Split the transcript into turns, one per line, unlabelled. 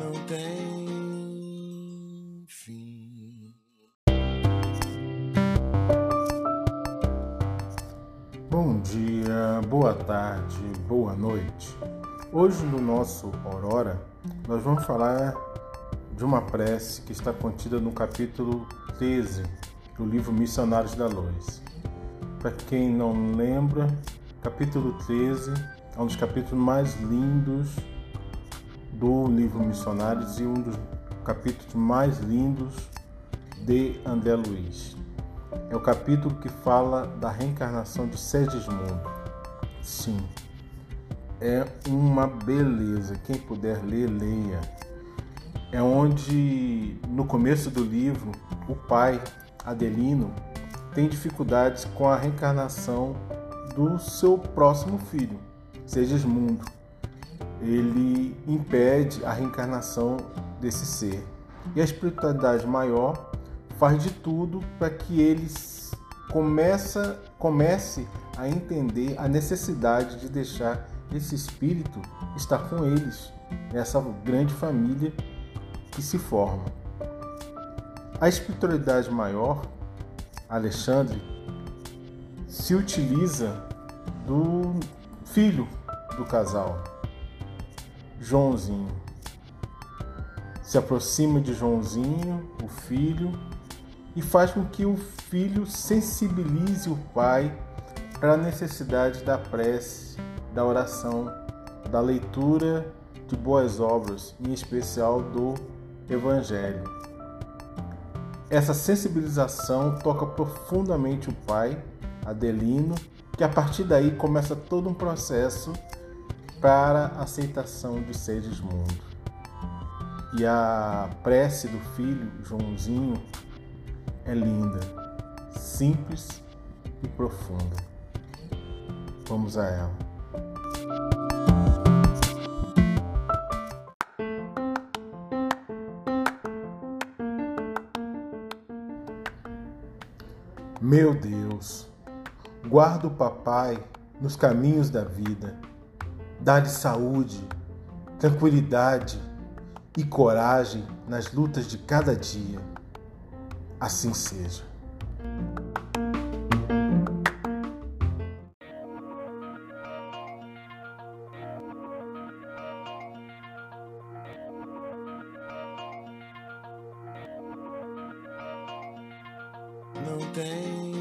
não tem fim.
Bom dia, boa tarde, boa noite. Hoje no nosso Aurora, nós vamos falar de uma prece que está contida no capítulo 13 do livro Missionários da Luz. Para quem não lembra, capítulo 13 é um dos capítulos mais lindos do livro Missionários e um dos capítulos mais lindos de André Luiz. É o capítulo que fala da reencarnação de Segismundo. Sim, é uma beleza. Quem puder ler, leia. É onde, no começo do livro, o pai, Adelino, tem dificuldades com a reencarnação do seu próximo filho, Segismundo ele impede a reencarnação desse ser. E a espiritualidade maior faz de tudo para que eles começa, comece a entender a necessidade de deixar esse espírito estar com eles, nessa grande família que se forma. A espiritualidade maior, Alexandre, se utiliza do filho do casal, Joãozinho. Se aproxima de Joãozinho, o filho, e faz com que o filho sensibilize o pai para a necessidade da prece, da oração, da leitura de boas obras, em especial do Evangelho. Essa sensibilização toca profundamente o pai, Adelino, que a partir daí começa todo um processo para a aceitação de Segismundo. E a prece do filho Joãozinho é linda, simples e profunda. Vamos a ela. Meu Deus, guarda o papai nos caminhos da vida Dá-lhe saúde, tranquilidade e coragem nas lutas de cada dia. Assim seja.
Não tem.